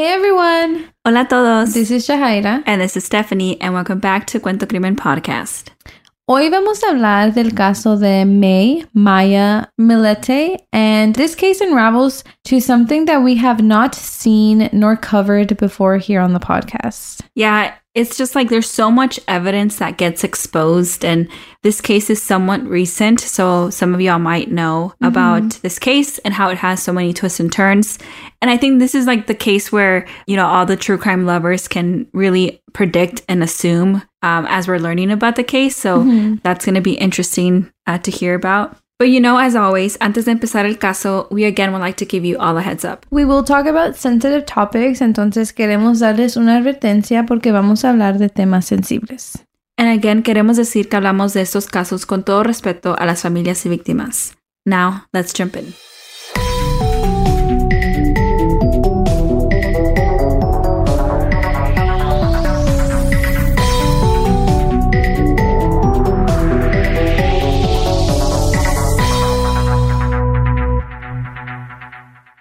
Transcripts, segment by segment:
Hey everyone! Hola a todos. This is Shahaira. And this is Stephanie, and welcome back to Cuento Crimen Podcast. Hoy vamos a hablar del caso de May Maya Millete, and this case unravels to something that we have not seen nor covered before here on the podcast. Yeah, it's just like there's so much evidence that gets exposed, and this case is somewhat recent. So, some of y'all might know mm-hmm. about this case and how it has so many twists and turns. And I think this is like the case where, you know, all the true crime lovers can really predict and assume um, as we're learning about the case. So, mm-hmm. that's going to be interesting uh, to hear about. But you know, as always, antes de empezar el caso, we again would like to give you all a heads up. We will talk about sensitive topics, entonces queremos darles una advertencia porque vamos a hablar de temas sensibles. And again, queremos decir que hablamos de estos casos con todo respeto a las familias y víctimas. Now, let's jump in.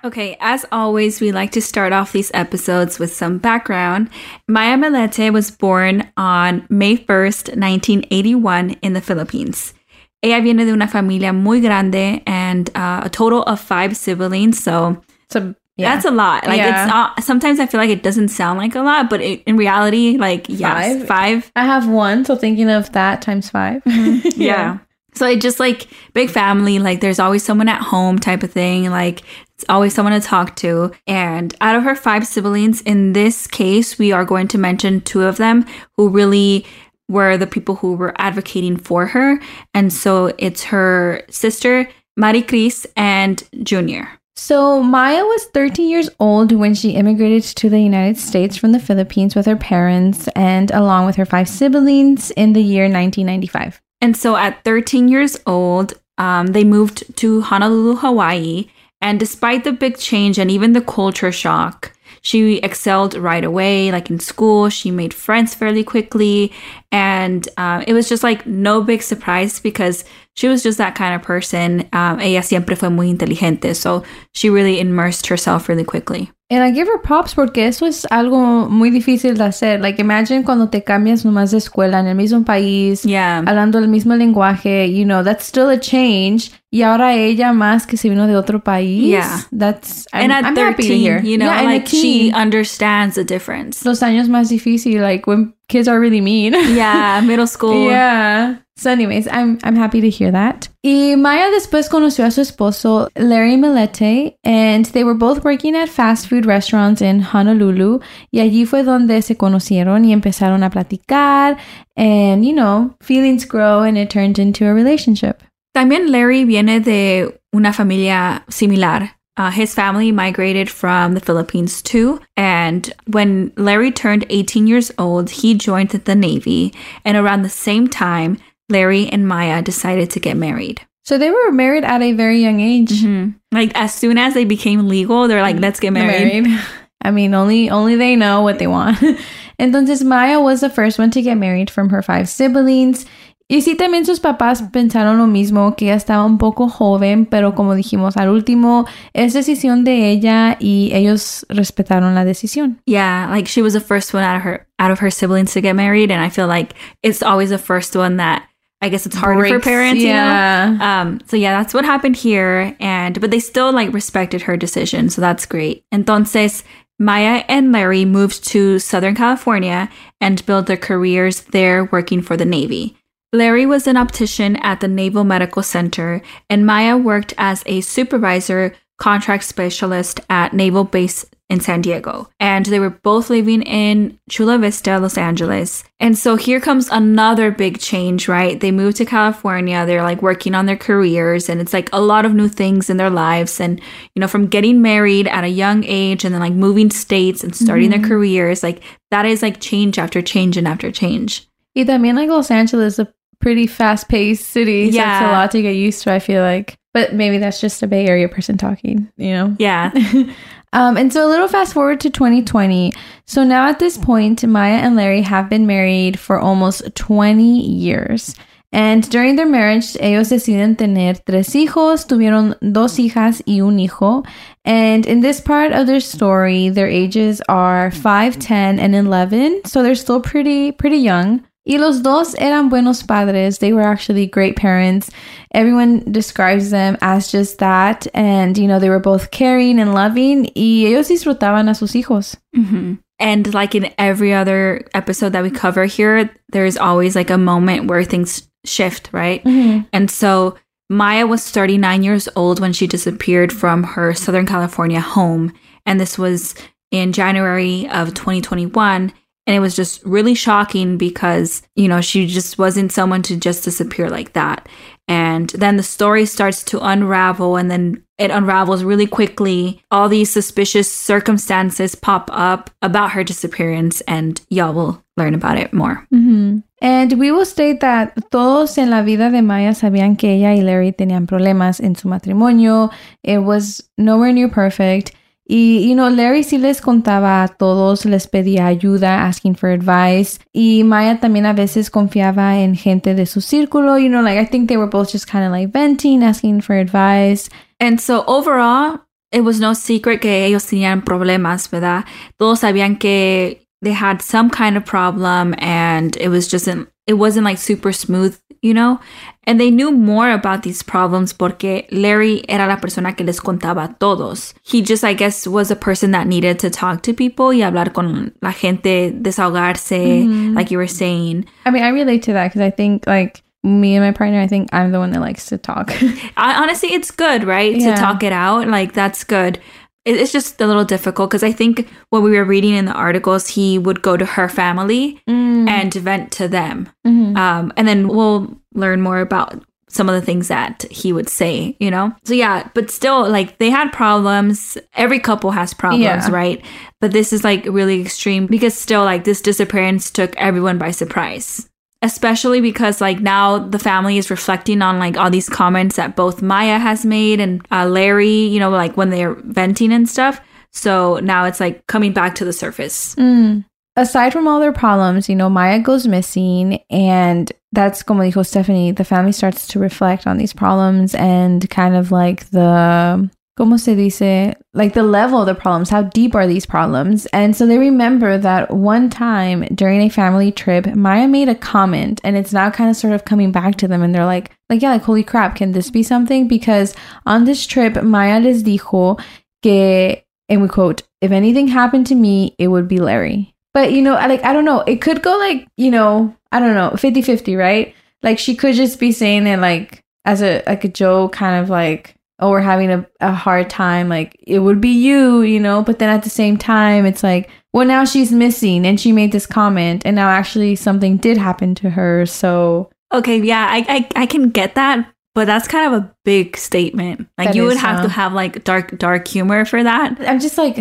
Okay, as always, we like to start off these episodes with some background. Maya Millete was born on May 1st, 1981, in the Philippines. Ella viene de una familia muy grande and uh, a total of five siblings. So, so yeah. that's a lot. Like yeah. it's not, sometimes I feel like it doesn't sound like a lot, but it, in reality, like yes, five. five. I have one, so thinking of that times 5 mm-hmm. yeah. yeah. So it just like big family, like there's always someone at home type of thing. Like always someone to talk to. And out of her five siblings, in this case, we are going to mention two of them who really were the people who were advocating for her. And so it's her sister, Maricris, and Junior. So, Maya was 13 years old when she immigrated to the United States from the Philippines with her parents and along with her five siblings in the year 1995. And so, at 13 years old, um, they moved to Honolulu, Hawaii, and despite the big change and even the culture shock, she excelled right away. Like in school, she made friends fairly quickly. And uh, it was just like no big surprise because she was just that kind of person. Um, ella siempre fue muy inteligente. So she really immersed herself really quickly. And I give her props porque eso es algo muy difícil de hacer. Like, imagine cuando te cambias nomás de escuela en el mismo país, yeah. hablando el mismo lenguaje, you know, that's still a change. Y ahora ella más que se vino de otro país. Yeah. That's, I'm, and at I'm 13, happy to hear. You know, yeah, like she understands the difference. Los años más difícil, like when kids are really mean. yeah, middle school. Yeah. So, anyways, I'm I'm happy to hear that. Y Maya después conoció a su esposo Larry Millete, and they were both working at fast food restaurants in Honolulu. Y allí fue donde se conocieron y empezaron a platicar, and you know, feelings grow and it turned into a relationship. También Larry viene de una familia similar. Uh, his family migrated from the Philippines too. And when Larry turned 18 years old, he joined the Navy. And around the same time, Larry and Maya decided to get married. So they were married at a very young age. Mm-hmm. Like as soon as they became legal, they're like, let's get married. married. I mean, only only they know what they want. Entonces Maya was the first one to get married from her five siblings. Y sí, también sus papás pensaron lo mismo, que ella estaba un poco joven, pero como dijimos al último, es decisión de ella y ellos respetaron la decisión. Yeah, like she was the first one out of her out of her siblings to get married, and I feel like it's always the first one that I guess it's harder Breaks, for parents, yeah. You know? Um, so yeah, that's what happened here. And but they still like respected her decision, so that's great. Entonces, Maya and Larry moved to Southern California and built their careers there working for the Navy. Larry was an optician at the Naval Medical Center, and Maya worked as a supervisor contract specialist at Naval Base in San Diego. And they were both living in Chula Vista, Los Angeles. And so here comes another big change, right? They moved to California. They're like working on their careers and it's like a lot of new things in their lives. And, you know, from getting married at a young age and then like moving states and starting mm-hmm. their careers, like that is like change after change and after change. Y también like Los Angeles, is a pretty fast paced city. So yeah. it's a lot to get used to, I feel like. But maybe that's just a Bay Area person talking, you know? Yeah. um, and so a little fast forward to 2020. So now at this point, Maya and Larry have been married for almost 20 years. And during their marriage, ellos deciden tener tres hijos, tuvieron dos hijas y un hijo. And in this part of their story, their ages are 5, 10, and 11. So they're still pretty, pretty young. Y los dos eran buenos padres. They were actually great parents. Everyone describes them as just that. And, you know, they were both caring and loving. Y ellos disfrutaban a sus hijos. Mm-hmm. And like in every other episode that we cover here, there's always like a moment where things shift, right? Mm-hmm. And so Maya was 39 years old when she disappeared from her Southern California home. And this was in January of 2021. And it was just really shocking because, you know, she just wasn't someone to just disappear like that. And then the story starts to unravel and then it unravels really quickly. All these suspicious circumstances pop up about her disappearance, and y'all will learn about it more. Mm-hmm. And we will state that todos en la vida de Maya sabían que ella y Larry tenían problemas en su matrimonio. It was nowhere near perfect. Y, you know, Larry sí les contaba a todos, les pedía ayuda, asking for advice. Y Maya también a veces confiaba en gente de su círculo. You know, like, I think they were both just kind of like venting, asking for advice. And so overall, it was no secret que ellos tenían problemas, ¿verdad? Todos sabían que they had some kind of problem and it was just, it wasn't like super smooth, you know? And they knew more about these problems porque Larry era la persona que les contaba todos. He just, I guess, was a person that needed to talk to people y hablar con la gente, desahogarse, mm-hmm. like you were saying. I mean, I relate to that because I think, like, me and my partner, I think I'm the one that likes to talk. I, honestly, it's good, right? Yeah. To talk it out. Like, that's good it's just a little difficult because I think what we were reading in the articles, he would go to her family mm. and vent to them. Mm-hmm. Um, and then we'll learn more about some of the things that he would say, you know? So, yeah, but still, like, they had problems. Every couple has problems, yeah. right? But this is like really extreme because still, like, this disappearance took everyone by surprise especially because like now the family is reflecting on like all these comments that both Maya has made and uh, Larry, you know, like when they're venting and stuff. So now it's like coming back to the surface. Mm. Aside from all their problems, you know, Maya goes missing, and that's como dijo Stephanie. The family starts to reflect on these problems and kind of like the ¿cómo se dice? Like the level of the problems, how deep are these problems? And so they remember that one time during a family trip, Maya made a comment and it's now kind of sort of coming back to them and they're like, like, yeah, like, holy crap, can this be something? Because on this trip, Maya les dijo que, and we quote, if anything happened to me, it would be Larry. But, you know, like, I don't know, it could go like, you know, I don't know, 50 50, right? Like, she could just be saying it like as a, like a joke, kind of like, oh, we're having a, a hard time, like it would be you, you know, but then at the same time, it's like, well, now she's missing and she made this comment and now actually something did happen to her. So, okay, yeah, I, I, I can get that, but that's kind of a big statement. Like that you would have to have like dark, dark humor for that. I'm just like,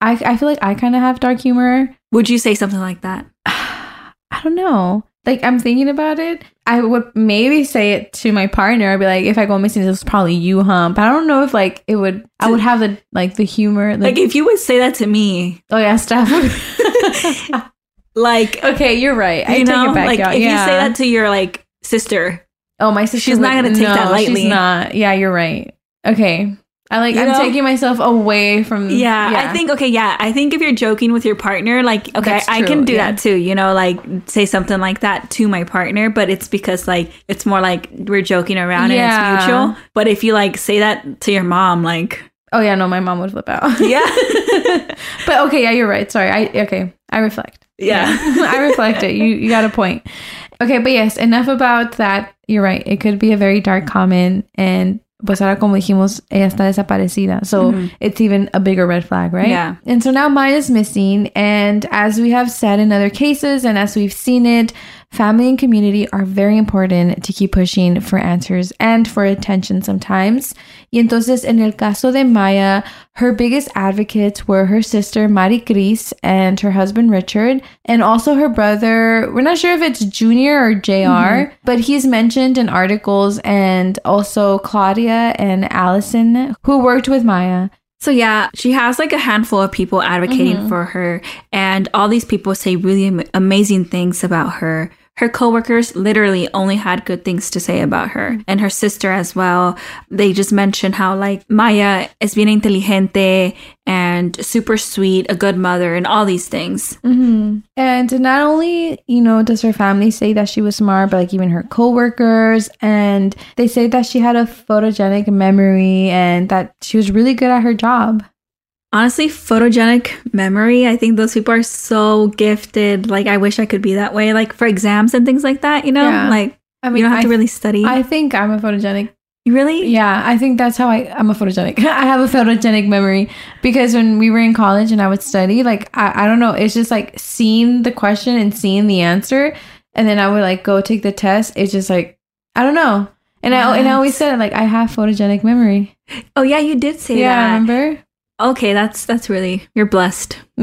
I, I feel like I kind of have dark humor. Would you say something like that? I don't know like I'm thinking about it, I would maybe say it to my partner. I'd be like, if I go missing, this is probably you, huh? But I don't know if like it would. I would have the like the humor. Like, like if you would say that to me. Oh yeah, Steph. like okay, you're right. I you know, like out. if yeah. you say that to your like sister. Oh, my sister. She's would, not gonna take no, that lightly. She's not. Yeah, you're right. Okay, I like you I'm know? taking myself away from yeah, yeah, I think okay, yeah. I think if you're joking with your partner, like okay, I can do yeah. that too, you know, like say something like that to my partner, but it's because like it's more like we're joking around yeah. and it's mutual. But if you like say that to your mom, like Oh yeah, no, my mom would flip out. Yeah. but okay, yeah, you're right. Sorry. I okay. I reflect. Yeah. yeah. I reflect it. You you got a point. Okay, but yes, enough about that. You're right. It could be a very dark comment and pues ahora como dijimos, ella está desaparecida. So mm-hmm. it's even a bigger red flag, right? Yeah. And so now Maya's missing. And as we have said in other cases, and as we've seen it, family and community are very important to keep pushing for answers and for attention sometimes. Y entonces, en el caso de Maya, her biggest advocates were her sister Maricris and her husband Richard, and also her brother. We're not sure if it's Junior or junior mm-hmm. but he's mentioned in articles, and also Claudia and Allison, who worked with Maya. So yeah, she has like a handful of people advocating mm-hmm. for her, and all these people say really am- amazing things about her her coworkers literally only had good things to say about her and her sister as well. They just mentioned how like Maya es bien inteligente and super sweet, a good mother, and all these things. Mm-hmm. And not only, you know, does her family say that she was smart, but like even her coworkers, and they say that she had a photogenic memory and that she was really good at her job honestly photogenic memory i think those people are so gifted like i wish i could be that way like for exams and things like that you know yeah. like i mean you don't have I, to really study i think i'm a photogenic you really yeah i think that's how i i'm a photogenic i have a photogenic memory because when we were in college and i would study like I, I don't know it's just like seeing the question and seeing the answer and then i would like go take the test it's just like i don't know and what? I and I always said like I have photogenic memory. Oh yeah, you did say yeah, that. remember? Okay, that's that's really you're blessed.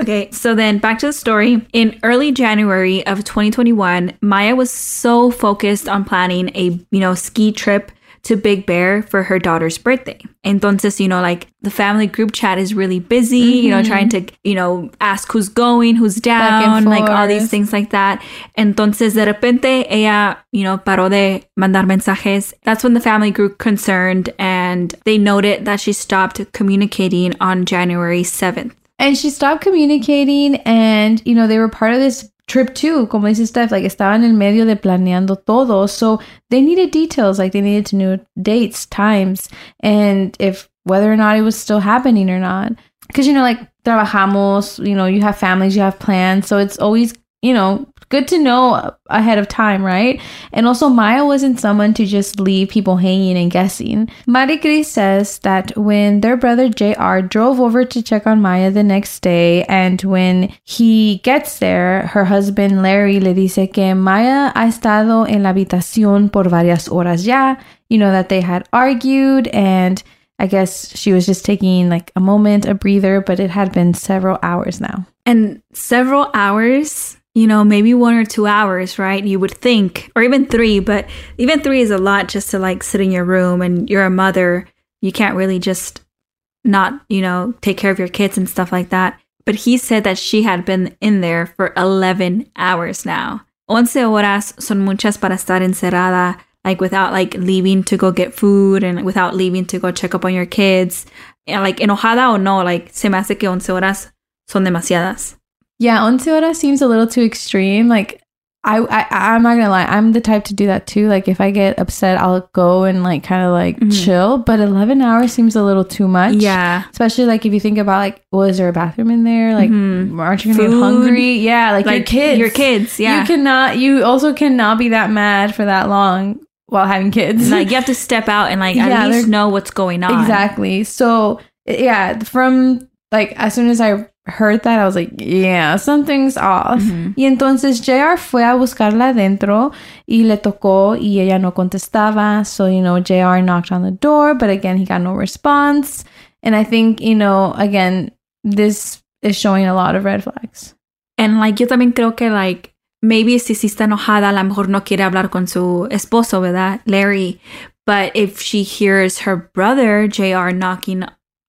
okay, so then back to the story. In early January of 2021, Maya was so focused on planning a, you know, ski trip to Big Bear for her daughter's birthday. Entonces, you know, like the family group chat is really busy, mm-hmm. you know, mm-hmm. trying to, you know, ask who's going, who's down, like all these things like that. Entonces, de repente, ella, you know, paró de mandar mensajes. That's when the family grew concerned and they noted that she stopped communicating on January 7th. And she stopped communicating, and, you know, they were part of this trip 2, como dice Steph, like estaban en el medio de planeando todo. So they needed details, like they needed to know dates, times, and if whether or not it was still happening or not. Because, you know, like trabajamos, you know, you have families, you have plans. So it's always, you know, good to know ahead of time, right? And also, Maya wasn't someone to just leave people hanging and guessing. Maricris says that when their brother JR drove over to check on Maya the next day, and when he gets there, her husband Larry le dice que Maya ha estado en la habitación por varias horas ya, you know, that they had argued and I guess she was just taking like a moment, a breather, but it had been several hours now. And several hours you know, maybe one or two hours, right? You would think, or even three, but even three is a lot just to like sit in your room and you're a mother. You can't really just not, you know, take care of your kids and stuff like that. But he said that she had been in there for 11 hours now. Once horas son muchas para estar encerrada, like without like leaving to go get food and without leaving to go check up on your kids. And like enojada o no, like se me hace que once horas son demasiadas. Yeah, once horas seems a little too extreme. Like I, I I'm not gonna lie, I'm the type to do that too. Like if I get upset, I'll go and like kind of like mm-hmm. chill. But 11 hours seems a little too much. Yeah, especially like if you think about like, was there a bathroom in there? Like, mm-hmm. aren't you gonna Food. get hungry? Yeah, like, like your kids, your kids. Yeah, you cannot. You also cannot be that mad for that long while having kids. Like you have to step out and like at least know what's going on. Exactly. So yeah, from like as soon as I heard that, I was like, yeah, something's off. Mm-hmm. Y entonces JR fue a buscarla adentro y le tocó y ella no contestaba. So, you know, JR knocked on the door, but again, he got no response. And I think, you know, again, this is showing a lot of red flags. And like, yo también creo que like, maybe si sí está enojada, a lo mejor no quiere hablar con su esposo, ¿verdad? Larry. But if she hears her brother, JR, knocking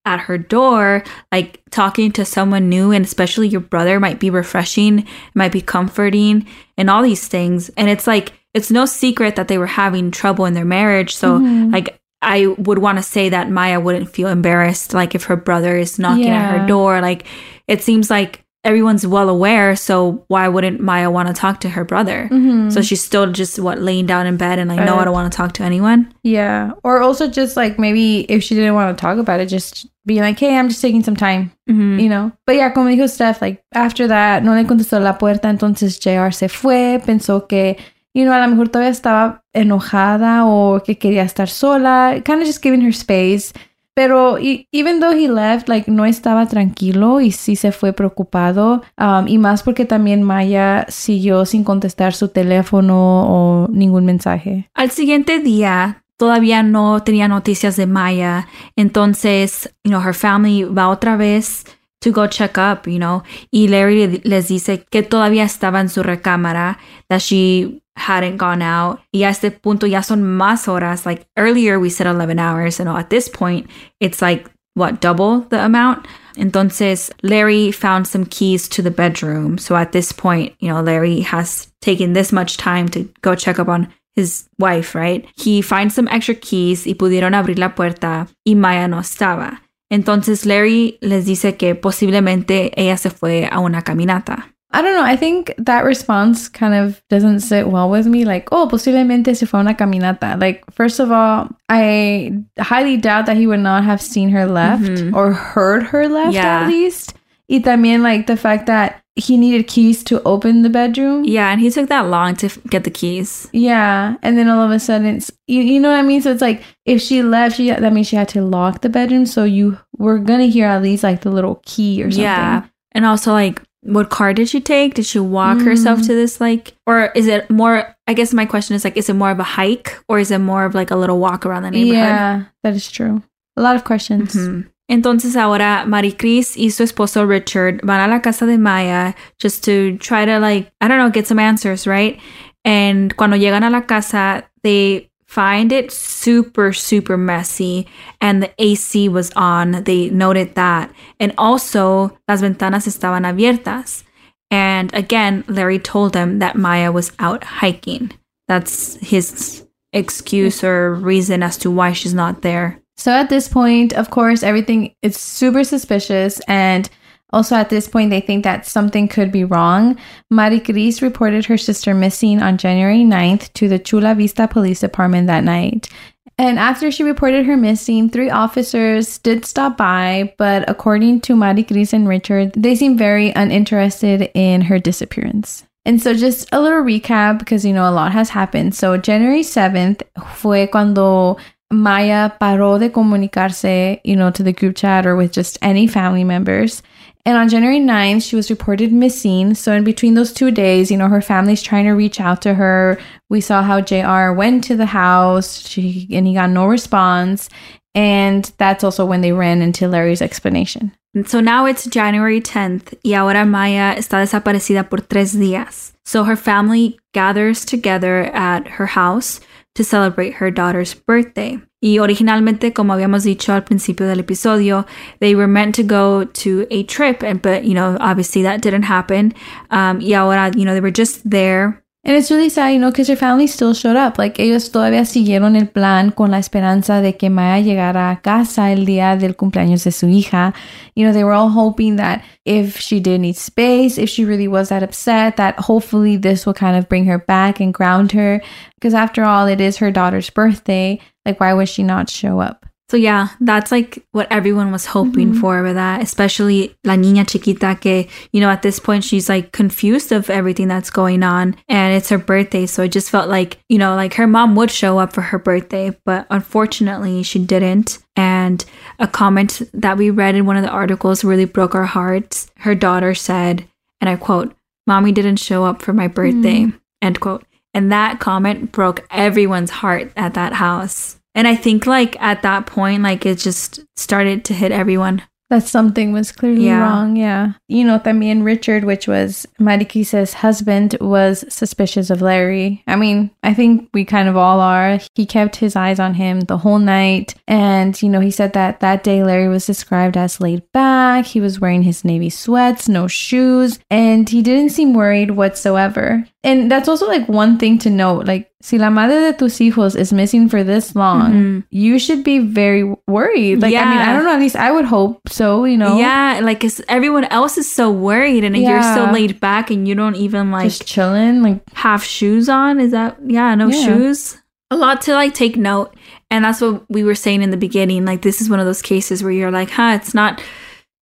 at her door, like talking to someone new and especially your brother might be refreshing, might be comforting, and all these things. And it's like, it's no secret that they were having trouble in their marriage. So, mm-hmm. like, I would want to say that Maya wouldn't feel embarrassed, like, if her brother is knocking yeah. at her door. Like, it seems like everyone's well aware. So why wouldn't Maya want to talk to her brother? Mm-hmm. So she's still just what laying down in bed and like, no, I don't want to talk to anyone. Yeah. Or also just like maybe if she didn't want to talk about it, just being like, hey, I'm just taking some time, mm-hmm. you know. But yeah, como dijo Steph, like after that, no le contestó la puerta, entonces JR se fue, pensó que, you know, a lo mejor todavía estaba enojada o que quería estar sola, kind of just giving her space. Pero even though he left, like no estaba tranquilo y sí se fue preocupado. Um, y más porque también Maya siguió sin contestar su teléfono o ningún mensaje. Al siguiente día, todavía no tenía noticias de Maya. Entonces, you know, her family va otra vez to go check up, you know. Y Larry les dice que todavía estaba en su recámara, that she hadn't gone out. Y a este punto ya son más horas. Like earlier we said 11 hours, and at this point it's like what, double the amount. Entonces, Larry found some keys to the bedroom. So at this point, you know, Larry has taken this much time to go check up on his wife, right? He finds some extra keys y pudieron abrir la puerta y Maya no estaba. Entonces Larry les dice que posiblemente ella se fue a una caminata. I don't know. I think that response kind of doesn't sit well with me. Like, oh, posiblemente se fue a una caminata. Like, first of all, I highly doubt that he would not have seen her left mm-hmm. or heard her left yeah. at least. Y también, like, the fact that he needed keys to open the bedroom. Yeah, and he took that long to f- get the keys. Yeah, and then all of a sudden, it's you, you know what I mean. So it's like if she left, she that means she had to lock the bedroom. So you were gonna hear at least like the little key or something. Yeah, and also like what car did she take? Did she walk mm. herself to this like or is it more I guess my question is like is it more of a hike or is it more of like a little walk around the neighborhood? Yeah, that is true. A lot of questions. Mm-hmm. Entonces ahora Maricris y su esposo Richard van a la casa de Maya just to try to like I don't know get some answers, right? And cuando llegan a la casa, they find it super, super messy. And the AC was on. They noted that. And also, las ventanas estaban abiertas. And again, Larry told them that Maya was out hiking. That's his excuse or reason as to why she's not there. So at this point, of course, everything is super suspicious and also, at this point, they think that something could be wrong. Maricris reported her sister missing on January 9th to the Chula Vista Police Department that night. And after she reported her missing, three officers did stop by, but according to Maricris and Richard, they seemed very uninterested in her disappearance. And so, just a little recap because you know a lot has happened. So, January 7th fue cuando Maya paró de comunicarse, you know, to the group chat or with just any family members. And on January 9th, she was reported missing. So, in between those two days, you know, her family's trying to reach out to her. We saw how JR went to the house she, and he got no response. And that's also when they ran into Larry's explanation. So now it's January 10th, y ahora Maya está desaparecida por tres días. So her family gathers together at her house to celebrate her daughter's birthday. Y originalmente, como habíamos dicho al principio del episodio, they were meant to go to a trip, and but you know, obviously that didn't happen. Um, y ahora, you know, they were just there And it's really sad, you know, because her family still showed up. Like, ellos todavía siguieron el plan con la esperanza de que Maya llegara a casa el día del cumpleaños de su hija. You know, they were all hoping that if she did need space, if she really was that upset, that hopefully this will kind of bring her back and ground her. Because after all, it is her daughter's birthday. Like, why would she not show up? So yeah, that's like what everyone was hoping mm-hmm. for with that, especially La Niña Chiquita que, you know, at this point she's like confused of everything that's going on and it's her birthday. So it just felt like, you know, like her mom would show up for her birthday, but unfortunately she didn't. And a comment that we read in one of the articles really broke our hearts. Her daughter said, and I quote, Mommy didn't show up for my birthday, mm. end quote. And that comment broke everyone's heart at that house. And I think like at that point, like it just started to hit everyone that something was clearly yeah. wrong. Yeah. You know, también Richard, which was Maricris's husband, was suspicious of Larry. I mean, I think we kind of all are. He kept his eyes on him the whole night. And, you know, he said that that day Larry was described as laid back. He was wearing his navy sweats, no shoes, and he didn't seem worried whatsoever. And that's also like one thing to note. Like, si la madre de tus hijos is missing for this long, mm-hmm. you should be very worried. Like, yeah. I mean, I don't know. At least I would hope so, you know? Yeah. Like, cause everyone else is so worried and yeah. you're so laid back and you don't even like just chilling, like have shoes on. Is that, yeah, no yeah. shoes? A lot to like take note. And that's what we were saying in the beginning. Like, this is one of those cases where you're like, huh, it's not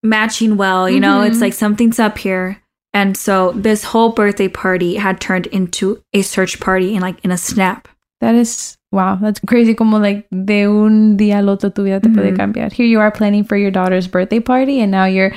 matching well. You mm-hmm. know, it's like something's up here. And so this whole birthday party had turned into a search party in like in a snap. That is wow, that's crazy. Como like de un día al otro tu vida te mm-hmm. puede cambiar. Here you are planning for your daughter's birthday party, and now you're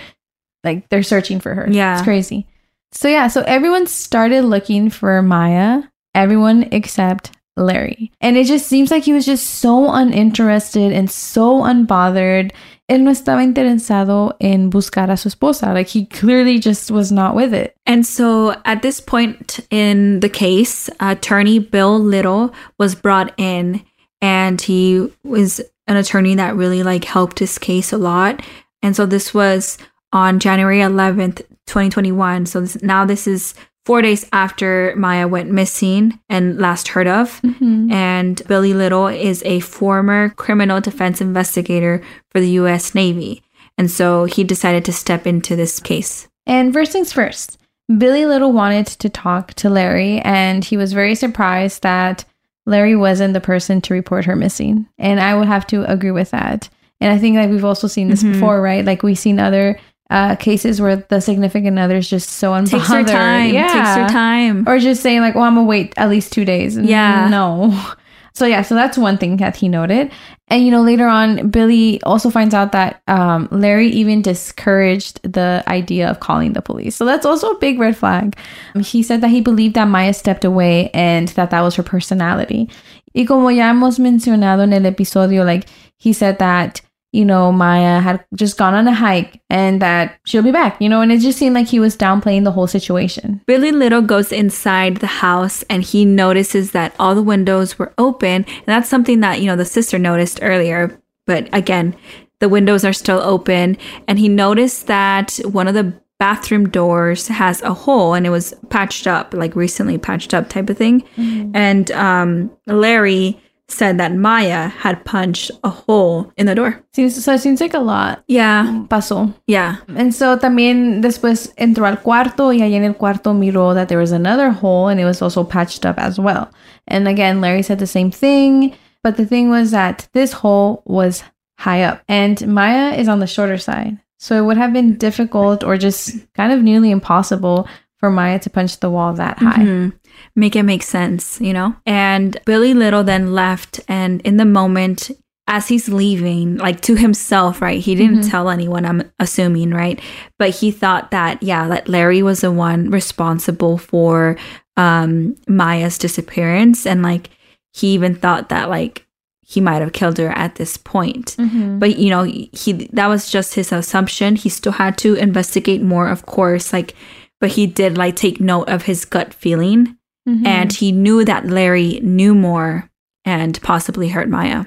like they're searching for her. Yeah, it's crazy. So yeah, so everyone started looking for Maya. Everyone except Larry. And it just seems like he was just so uninterested and so unbothered él no estaba interesado en buscar a su esposa. Like he clearly just was not with it. And so at this point in the case, attorney Bill Little was brought in and he was an attorney that really like helped his case a lot. And so this was on January 11th, 2021. So this, now this is four days after Maya went missing and last heard of. Mm-hmm. And Billy Little is a former criminal defense investigator for the US Navy. And so he decided to step into this case. And first things first, Billy Little wanted to talk to Larry, and he was very surprised that Larry wasn't the person to report her missing. And I would have to agree with that. And I think like we've also seen this mm-hmm. before, right? Like we've seen other uh, cases where the significant other is just so unbothered. Takes her time. Yeah. Takes her time. Or just saying like, well, I'm gonna wait at least two days. Yeah. No. So yeah, so that's one thing that he noted. And you know, later on, Billy also finds out that um, Larry even discouraged the idea of calling the police. So that's also a big red flag. He said that he believed that Maya stepped away and that that was her personality. Y como ya hemos mencionado en el episodio, like he said that you know, Maya had just gone on a hike and that she'll be back, you know, and it just seemed like he was downplaying the whole situation. Billy Little goes inside the house and he notices that all the windows were open. And that's something that, you know, the sister noticed earlier. But again, the windows are still open. And he noticed that one of the bathroom doors has a hole and it was patched up, like recently patched up type of thing. Mm-hmm. And um, Larry said that Maya had punched a hole in the door. Seems, so it seems like a lot. Yeah. Pasó. Yeah. And so también después entró al cuarto y allí en el cuarto miró that there was another hole and it was also patched up as well. And again, Larry said the same thing. But the thing was that this hole was high up and Maya is on the shorter side. So it would have been difficult or just kind of nearly impossible for Maya to punch the wall that high. Mm-hmm make it make sense, you know? And Billy Little then left, and in the moment, as he's leaving, like to himself, right? He didn't mm-hmm. tell anyone, I'm assuming, right? But he thought that, yeah, that Larry was the one responsible for um, Maya's disappearance. And like, he even thought that, like, he might have killed her at this point. Mm-hmm. But you know, he that was just his assumption. He still had to investigate more, of course, like but he did like take note of his gut feeling Mm-hmm. And he knew that Larry knew more and possibly hurt Maya.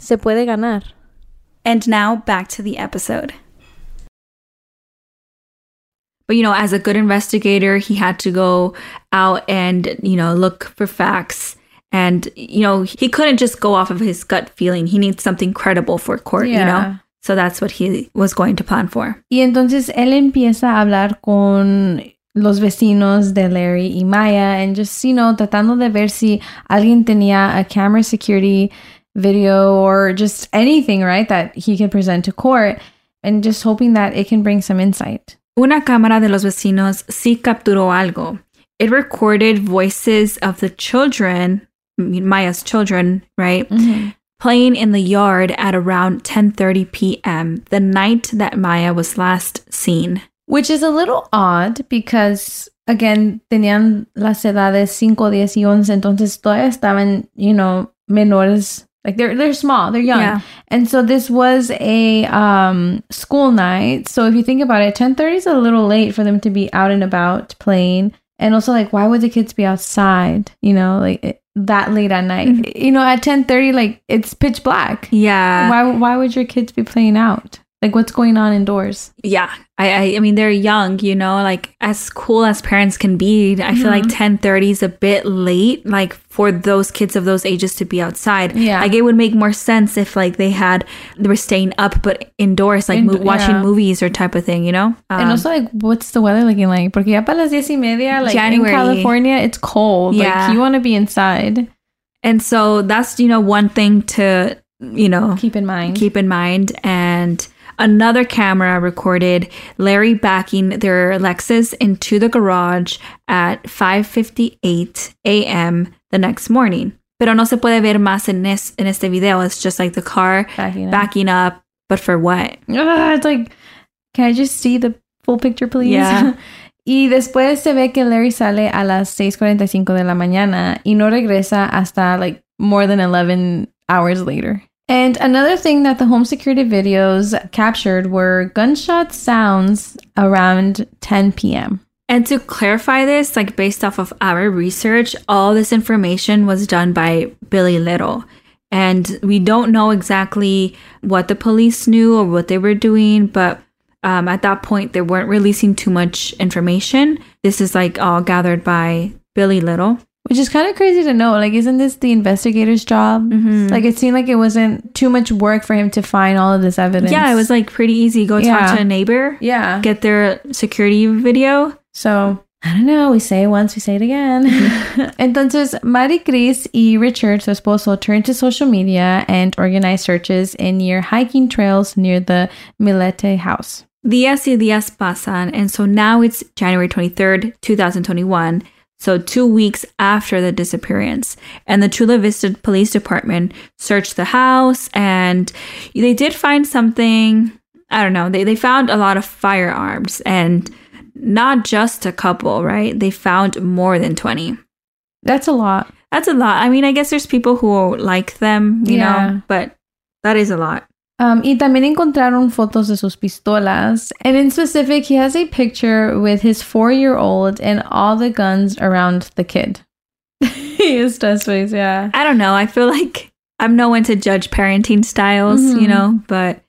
Se puede ganar. And now back to the episode. But, you know, as a good investigator, he had to go out and, you know, look for facts. And, you know, he couldn't just go off of his gut feeling. He needs something credible for court, yeah. you know? So that's what he was going to plan for. Y entonces él empieza a hablar con los vecinos de Larry y Maya and just, you know, tratando de ver si alguien tenía a camera security video or just anything, right, that he can present to court and just hoping that it can bring some insight. Una cámara de los vecinos sí capturó algo. It recorded voices of the children, Maya's children, right? Mm-hmm. playing in the yard at around 10:30 p.m. the night that Maya was last seen. Which is a little odd because again, tenían las edades 5, 10 y 11, entonces todavía estaban, you know, menores like they're they're small, they're young. Yeah. And so this was a um school night. So if you think about it, 10:30 is a little late for them to be out and about playing. And also like why would the kids be outside, you know, like that late at night? Mm-hmm. You know, at 10:30 like it's pitch black. Yeah. Why why would your kids be playing out? Like what's going on indoors? Yeah. I, I, I mean they're young, you know, like as cool as parents can be. I feel like mm-hmm. ten thirty is a bit late, like for those kids of those ages to be outside. Yeah, like it would make more sense if like they had they were staying up but indoors, like In- mo- watching yeah. movies or type of thing, you know. Um, and also like, what's the weather looking like? Porque ya para las diez y media, like January. in California, it's cold. Yeah, like you want to be inside. And so that's you know one thing to you know keep in mind. Keep in mind and Another camera recorded Larry backing their Lexus into the garage at 5:58 a.m. the next morning. Pero no se puede ver más en, es, en este video. It's just like the car backing up. backing up, but for what? Uh, it's like, can I just see the full picture, please? Yeah. y después se ve que Larry sale a las 6:45 de la mañana y no regresa hasta like more than 11 hours later. And another thing that the home security videos captured were gunshot sounds around 10 p.m. And to clarify this, like based off of our research, all this information was done by Billy Little. And we don't know exactly what the police knew or what they were doing, but um, at that point, they weren't releasing too much information. This is like all gathered by Billy Little. Which is kind of crazy to know. Like, isn't this the investigator's job? Mm-hmm. Like, it seemed like it wasn't too much work for him to find all of this evidence. Yeah, it was like pretty easy. Go yeah. talk to a neighbor. Yeah. Get their security video. So, I don't know. We say it once, we say it again. Entonces, Maricris y Richard, su esposo, turned to social media and organized searches in near hiking trails near the Millete house. Días y días pasan, and so now it's January 23rd, 2021 so two weeks after the disappearance. And the Chula Vista Police Department searched the house and they did find something. I don't know. They, they found a lot of firearms and not just a couple, right? They found more than 20. That's a lot. That's a lot. I mean, I guess there's people who like them, you yeah. know, but that is a lot. Um, y también encontraron fotos de sus pistolas. And in specific, he has a picture with his four year old and all the guns around the kid. he is test ways, yeah. I don't know. I feel like I'm no one to judge parenting styles, mm-hmm. you know, but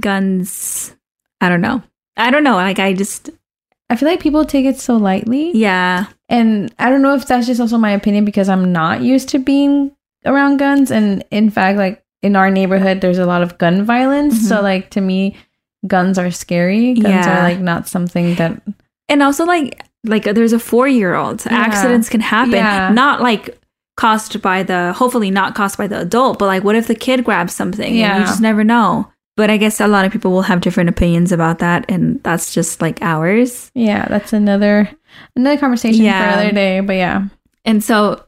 guns, I don't know. I don't know. Like, I just. I feel like people take it so lightly. Yeah. And I don't know if that's just also my opinion because I'm not used to being around guns. And in fact, like, in our neighborhood there's a lot of gun violence mm-hmm. so like to me guns are scary guns yeah. are like not something that and also like like there's a four year old yeah. accidents can happen yeah. not like caused by the hopefully not caused by the adult but like what if the kid grabs something yeah you just never know but i guess a lot of people will have different opinions about that and that's just like ours yeah that's another another conversation yeah. for another day but yeah and so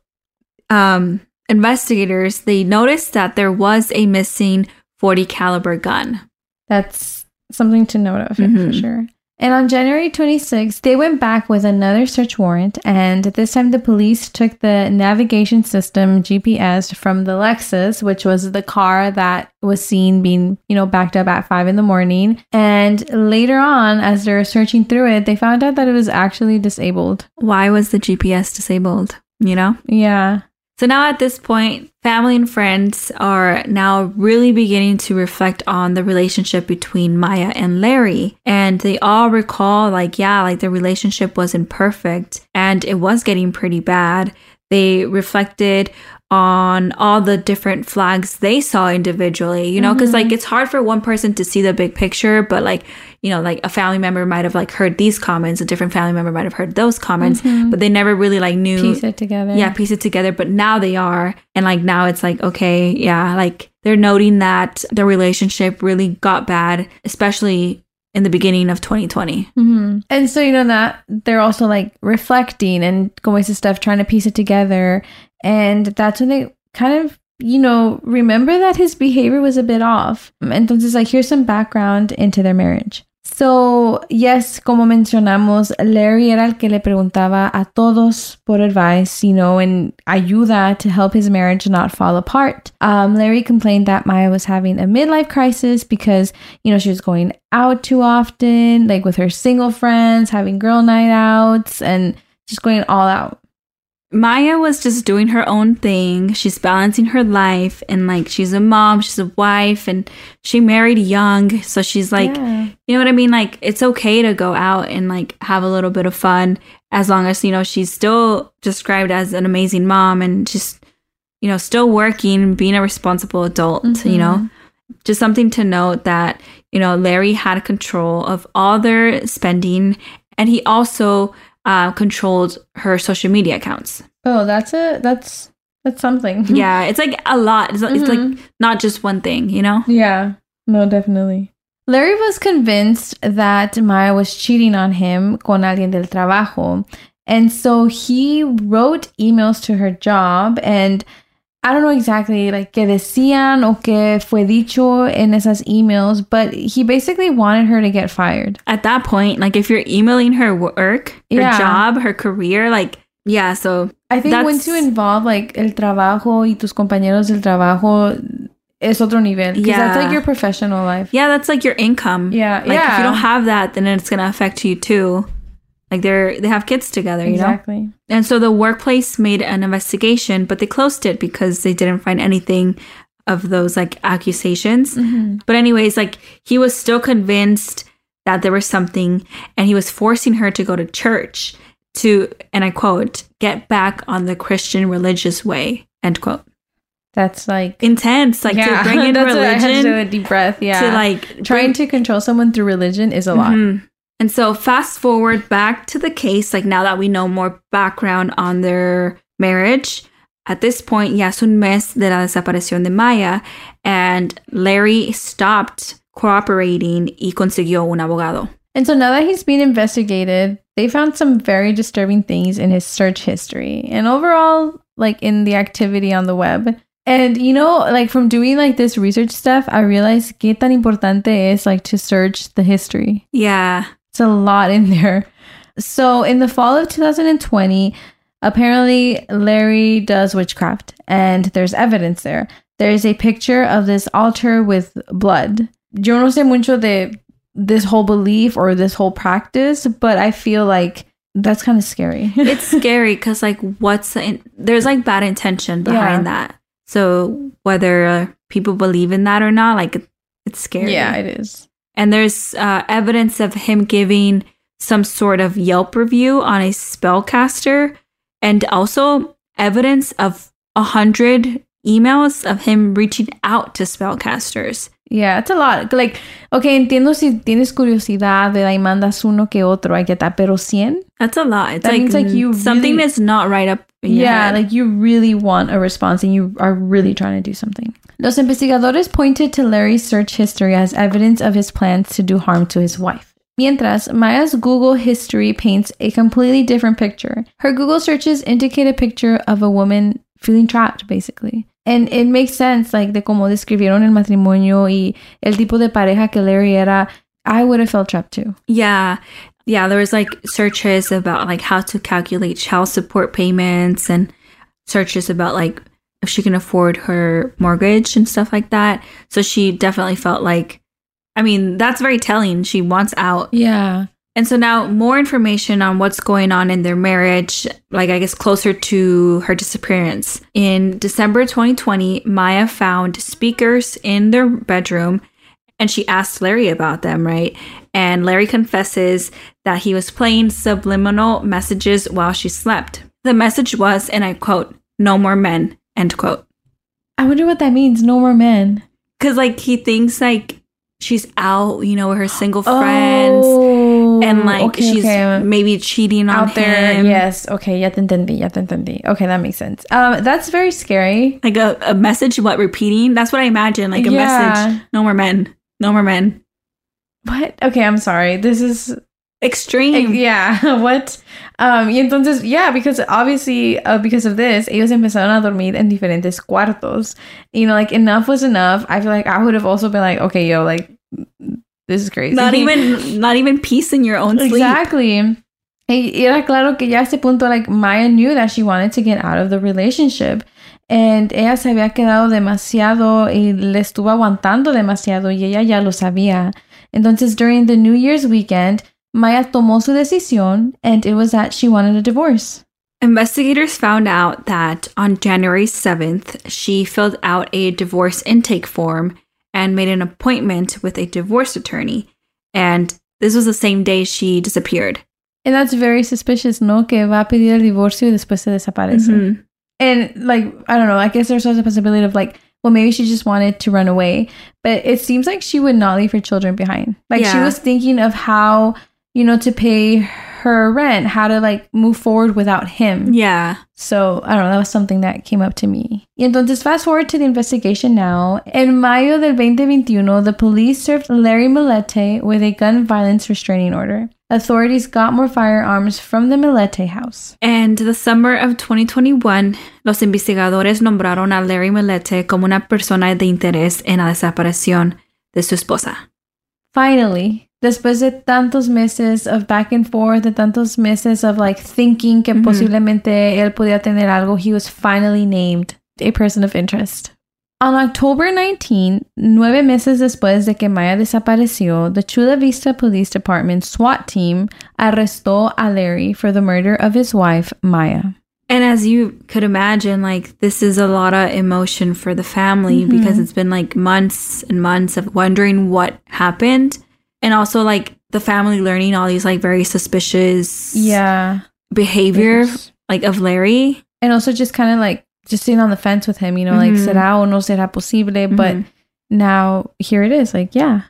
um investigators they noticed that there was a missing 40 caliber gun. That's something to note of mm-hmm. for sure. And on January 26th, they went back with another search warrant, and this time the police took the navigation system GPS from the Lexus, which was the car that was seen being, you know, backed up at five in the morning. And later on, as they're searching through it, they found out that it was actually disabled. Why was the GPS disabled? You know? Yeah. So now at this point, family and friends are now really beginning to reflect on the relationship between Maya and Larry. And they all recall, like, yeah, like the relationship wasn't perfect and it was getting pretty bad. They reflected on all the different flags they saw individually, you know, because mm-hmm. like it's hard for one person to see the big picture, but like, you know, like a family member might have like heard these comments, a different family member might have heard those comments, mm-hmm. but they never really like knew piece it together. Yeah, piece it together. But now they are. And like now it's like, okay, yeah, like they're noting that the relationship really got bad, especially in the beginning of 2020. Mm-hmm. And so, you know, that they're also like reflecting and going to stuff, trying to piece it together. And that's when they kind of you know, remember that his behavior was a bit off. Entonces, like, here's some background into their marriage. So, yes, como mencionamos, Larry era el que le preguntaba a todos por advice, you know, and ayuda to help his marriage not fall apart. Um, Larry complained that Maya was having a midlife crisis because, you know, she was going out too often, like with her single friends, having girl night outs, and just going all out. Maya was just doing her own thing. She's balancing her life and like she's a mom, she's a wife, and she married young. So she's like, yeah. you know what I mean? Like it's okay to go out and like have a little bit of fun as long as, you know, she's still described as an amazing mom and just, you know, still working, and being a responsible adult, mm-hmm. you know? Just something to note that, you know, Larry had control of all their spending and he also uh, controlled her social media accounts. Oh, that's a that's that's something. yeah, it's like a lot. It's, mm-hmm. it's like mm-hmm. not just one thing, you know? Yeah. No, definitely. Larry was convinced that Maya was cheating on him con alguien del trabajo. And so he wrote emails to her job and I don't know exactly like qué decían o qué fue dicho en esas emails, but he basically wanted her to get fired. At that point, like if you're emailing her work, her yeah. job, her career, like yeah, so I think once you involve like el trabajo y tus compañeros del trabajo es otro nivel. Yeah. That's like your professional life. Yeah, that's like your income. Yeah. Like yeah. if you don't have that, then it's gonna affect you too. Like they're they have kids together, you exactly. know. And so the workplace made an investigation, but they closed it because they didn't find anything of those like accusations. Mm-hmm. But anyways, like he was still convinced that there was something and he was forcing her to go to church to and I quote, get back on the Christian religious way. End quote. That's like intense. Like yeah, to bring in religion. I have to do a deep breath. Yeah. To like trying bring, to control someone through religion is a mm-hmm. And so, fast forward back to the case, like now that we know more background on their marriage, at this point, ya es un mes de la desaparición de Maya, and Larry stopped cooperating y consiguió un abogado. And so now that he's being investigated, they found some very disturbing things in his search history and overall, like in the activity on the web. And you know, like from doing like this research stuff, I realized qué tan importante es like to search the history. Yeah. It's a lot in there. So, in the fall of 2020, apparently Larry does witchcraft, and there's evidence there. There's a picture of this altar with blood. Yo no sé mucho de this whole belief or this whole practice, but I feel like that's kind of scary. it's scary because, like, what's the in- there's like bad intention behind yeah. that. So, whether uh, people believe in that or not, like, it's scary. Yeah, it is. And there's uh, evidence of him giving some sort of Yelp review on a spellcaster, and also evidence of a hundred emails of him reaching out to spellcasters. Yeah, it's a lot. Like, okay, entiendo si tienes curiosidad de ahí mandas uno que otro, I get that, pero 100? That's a lot. It's that like, means like you something really, that's not right up. yeah, head. like you really want a response and you are really trying to do something. Los investigadores pointed to Larry's search history as evidence of his plans to do harm to his wife. Mientras, Maya's Google history paints a completely different picture. Her Google searches indicate a picture of a woman feeling trapped, basically. And it makes sense, like, de cómo describieron el matrimonio y el tipo de pareja que Larry era. I would have felt trapped too. Yeah. Yeah, there was like searches about like how to calculate child support payments and searches about like if she can afford her mortgage and stuff like that. So she definitely felt like, I mean, that's very telling. She wants out. Yeah. And so now more information on what's going on in their marriage, like I guess closer to her disappearance. In December 2020, Maya found speakers in their bedroom and she asked Larry about them, right? And Larry confesses that he was playing subliminal messages while she slept. The message was, and I quote, no more men, End quote. I wonder what that means. No more men. Because like he thinks like she's out, you know, with her single friends, oh, and like okay, she's okay. maybe cheating out there. Yes. Okay. Ya te entendí. Ya te entendí. Okay, that makes sense. Um, that's very scary. Like a, a message. What repeating? That's what I imagine. Like a yeah. message. No more men. No more men. What? Okay, I'm sorry. This is extreme. Yeah, what? Um, y entonces, yeah, because obviously, uh, because of this, ellos empezaron a dormir en diferentes cuartos. You know, like enough was enough. I feel like I would have also been like, okay, yo, like this is crazy. Not even, not even peace in your own sleep. Exactly. Era claro que ya a este punto, like Maya knew that she wanted to get out of the relationship. And ella se había quedado demasiado y le estuvo aguantando demasiado y ella ya lo sabía. Entonces, during the New Year's weekend, Maya tomó su decisión and it was that she wanted a divorce. Investigators found out that on January 7th, she filled out a divorce intake form and made an appointment with a divorce attorney. And this was the same day she disappeared. And that's very suspicious, ¿no? Que va a pedir el divorcio y después se desaparece. Mm-hmm. And like, I don't know, I guess there's also a possibility of like, well, maybe she just wanted to run away. But it seems like she would not leave her children behind. Like yeah. she was thinking of how, you know, to pay her rent, how to like move forward without him. Yeah. So I don't know, that was something that came up to me. Y entonces fast forward to the investigation now. En mayo del 2021, the police served Larry Millete with a gun violence restraining order. Authorities got more firearms from the Millete house. And the summer of 2021, los investigadores nombraron a Larry Millete como una persona de interés en la desaparición de su esposa. Finally, después de tantos meses of back and forth, de tantos meses of like thinking que mm -hmm. posiblemente él podía tener algo, he was finally named a person of interest. On October 19, nueve meses después de que Maya desapareció, the Chula Vista Police Department SWAT team arrestó a Larry for the murder of his wife, Maya. And as you could imagine, like this is a lot of emotion for the family mm-hmm. because it's been like months and months of wondering what happened. And also like the family learning all these like very suspicious yeah behavior like of Larry. And also just kind of like just sitting on the fence with him, you know, mm-hmm. like será o no será posible, mm-hmm. but now here it is, like yeah.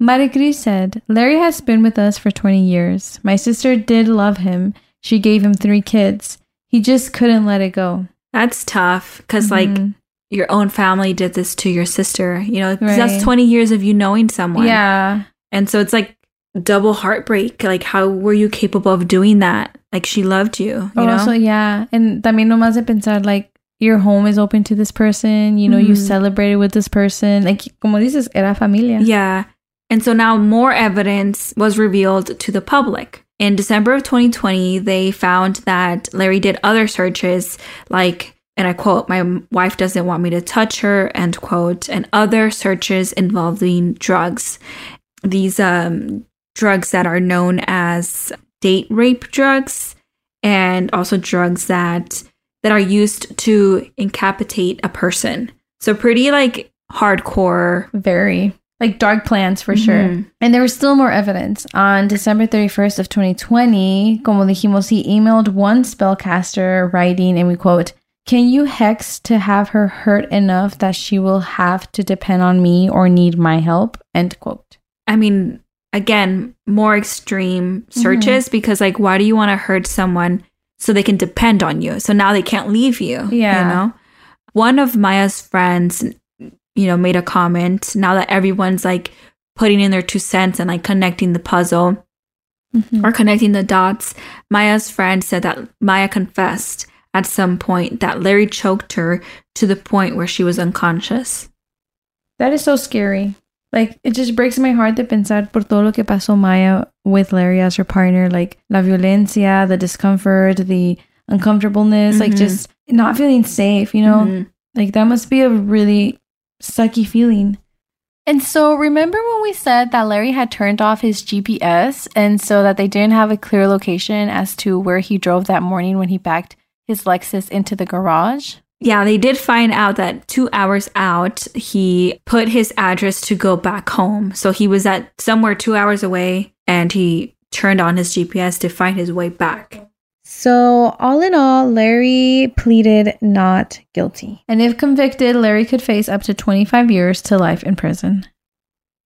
Maricris said, Larry has been with us for 20 years. My sister did love him. She gave him three kids. He just couldn't let it go. That's tough because, mm-hmm. like, your own family did this to your sister, you know, right. that's 20 years of you knowing someone. Yeah. And so it's like double heartbreak. Like, how were you capable of doing that? Like, she loved you, you oh, know? Also, yeah. And también no más de pensar, like, your home is open to this person, you know, mm-hmm. you celebrated with this person. Like, como dices, era familia. Yeah. And so now more evidence was revealed to the public. In December of 2020, they found that Larry did other searches like, and I quote, my wife doesn't want me to touch her, end quote, and other searches involving drugs. These um, drugs that are known as date rape drugs and also drugs that that are used to incapacitate a person. So pretty like hardcore. Very. Like dark plans for mm-hmm. sure. And there was still more evidence. On December 31st of 2020, como dijimos, he emailed one spellcaster writing, and we quote, can you hex to have her hurt enough that she will have to depend on me or need my help? End quote. I mean, again, more extreme searches mm-hmm. because, like, why do you want to hurt someone so they can depend on you. So now they can't leave you. Yeah. You know? One of Maya's friends, you know, made a comment now that everyone's like putting in their two cents and like connecting the puzzle mm-hmm. or connecting the dots. Maya's friend said that Maya confessed at some point that Larry choked her to the point where she was unconscious. That is so scary. Like, it just breaks my heart de pensar por todo lo que pasó Maya with Larry as her partner. Like, la violencia, the discomfort, the uncomfortableness, mm-hmm. like just not feeling safe, you know? Mm-hmm. Like, that must be a really sucky feeling. And so, remember when we said that Larry had turned off his GPS and so that they didn't have a clear location as to where he drove that morning when he backed his Lexus into the garage? Yeah, they did find out that two hours out, he put his address to go back home. So he was at somewhere two hours away and he turned on his GPS to find his way back. So, all in all, Larry pleaded not guilty. And if convicted, Larry could face up to 25 years to life in prison.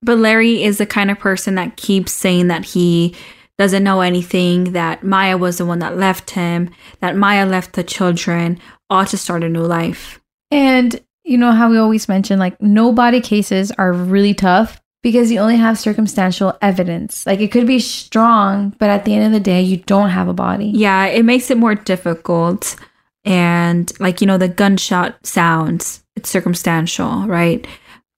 But Larry is the kind of person that keeps saying that he doesn't know anything, that Maya was the one that left him, that Maya left the children, all to start a new life. And you know how we always mention like no body cases are really tough because you only have circumstantial evidence. Like it could be strong, but at the end of the day, you don't have a body. Yeah, it makes it more difficult. And like, you know, the gunshot sounds, it's circumstantial, right?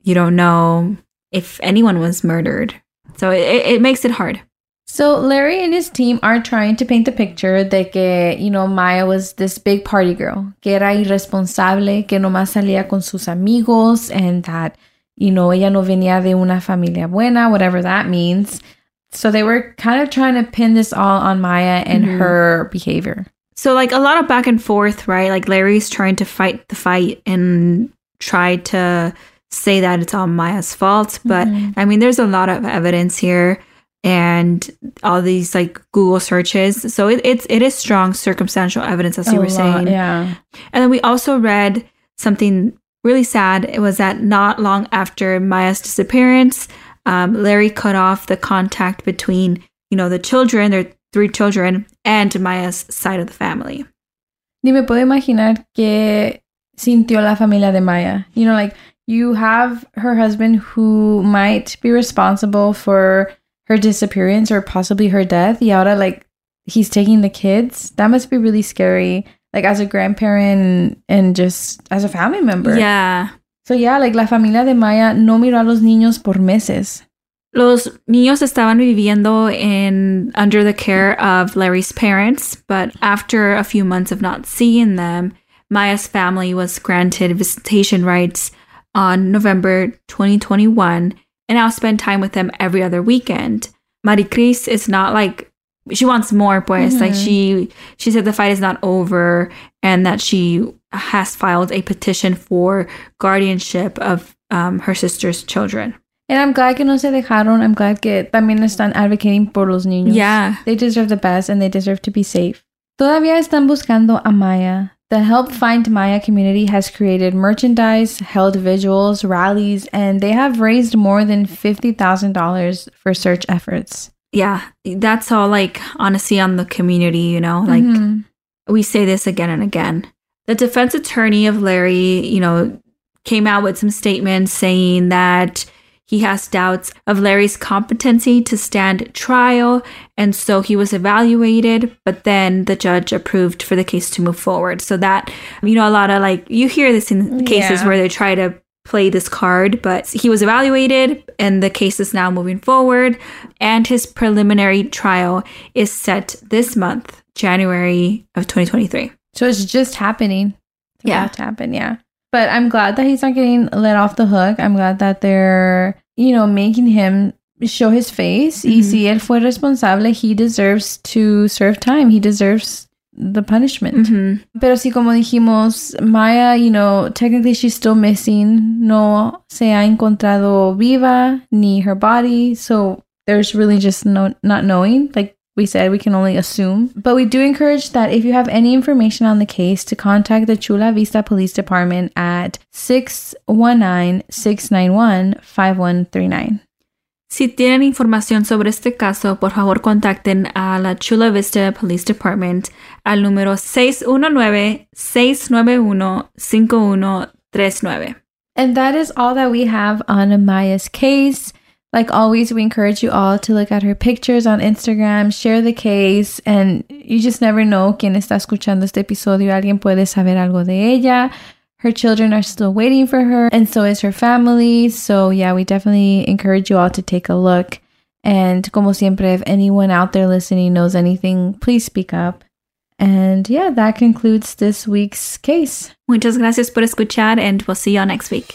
You don't know if anyone was murdered. So it, it makes it hard. So Larry and his team are trying to paint the picture de que, you know, Maya was this big party girl, que era irresponsable, que nomás salía con sus amigos, and that, you know, ella no venía de una familia buena, whatever that means. So they were kind of trying to pin this all on Maya and mm-hmm. her behavior. So like a lot of back and forth, right? Like Larry's trying to fight the fight and try to say that it's all Maya's fault, but mm-hmm. I mean, there's a lot of evidence here and all these like Google searches. So it, it's it is strong circumstantial evidence, as you were lot, saying. Yeah. And then we also read something really sad. It was that not long after Maya's disappearance, um, Larry cut off the contact between you know the children, their three children, and Maya's side of the family. Ni me puedo imaginar que sintió la familia de Maya. You know, like you have her husband who might be responsible for her disappearance or possibly her death. Y ahora, like, he's taking the kids. That must be really scary, like, as a grandparent and just as a family member. Yeah. So, yeah, like, la familia de Maya no miró a los niños por meses. Los niños estaban viviendo in under the care of Larry's parents, but after a few months of not seeing them, Maya's family was granted visitation rights on November 2021 and I'll spend time with them every other weekend. Maricris is not like she wants more pues mm-hmm. like she she said the fight is not over and that she has filed a petition for guardianship of um, her sister's children. And I'm glad que no se dejaron. I'm glad que también están advocating por los niños. Yeah. They deserve the best and they deserve to be safe. Todavía están buscando a Maya. The Help Find Maya community has created merchandise, held vigils, rallies, and they have raised more than $50,000 for search efforts. Yeah, that's all like honesty on the community, you know? Like mm-hmm. we say this again and again. The defense attorney of Larry, you know, came out with some statements saying that he has doubts of Larry's competency to stand trial, and so he was evaluated, but then the judge approved for the case to move forward. So that, you know, a lot of like, you hear this in cases yeah. where they try to play this card, but he was evaluated and the case is now moving forward. And his preliminary trial is set this month, January of 2023. So it's just happening. It's yeah. to happen. Yeah. But I'm glad that he's not getting let off the hook. I'm glad that they're, you know, making him show his face. Mm-hmm. Y si él fue responsable, he deserves to serve time. He deserves the punishment. Mm-hmm. Pero si como dijimos, Maya, you know, technically she's still missing. No se ha encontrado viva ni her body. So there's really just no not knowing. Like we said we can only assume. But we do encourage that if you have any information on the case to contact the Chula Vista Police Department at 619-691-5139. Si tienen información sobre este caso, por favor contacten a la Chula Vista Police Department al número 619-691-5139. And that is all that we have on Amaya's case. Like always, we encourage you all to look at her pictures on Instagram, share the case, and you just never know quien está escuchando este episodio. Alguien puede saber algo de ella. Her children are still waiting for her, and so is her family. So, yeah, we definitely encourage you all to take a look. And como siempre, if anyone out there listening knows anything, please speak up. And yeah, that concludes this week's case. Muchas gracias por escuchar, and we'll see you all next week.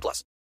18 plus.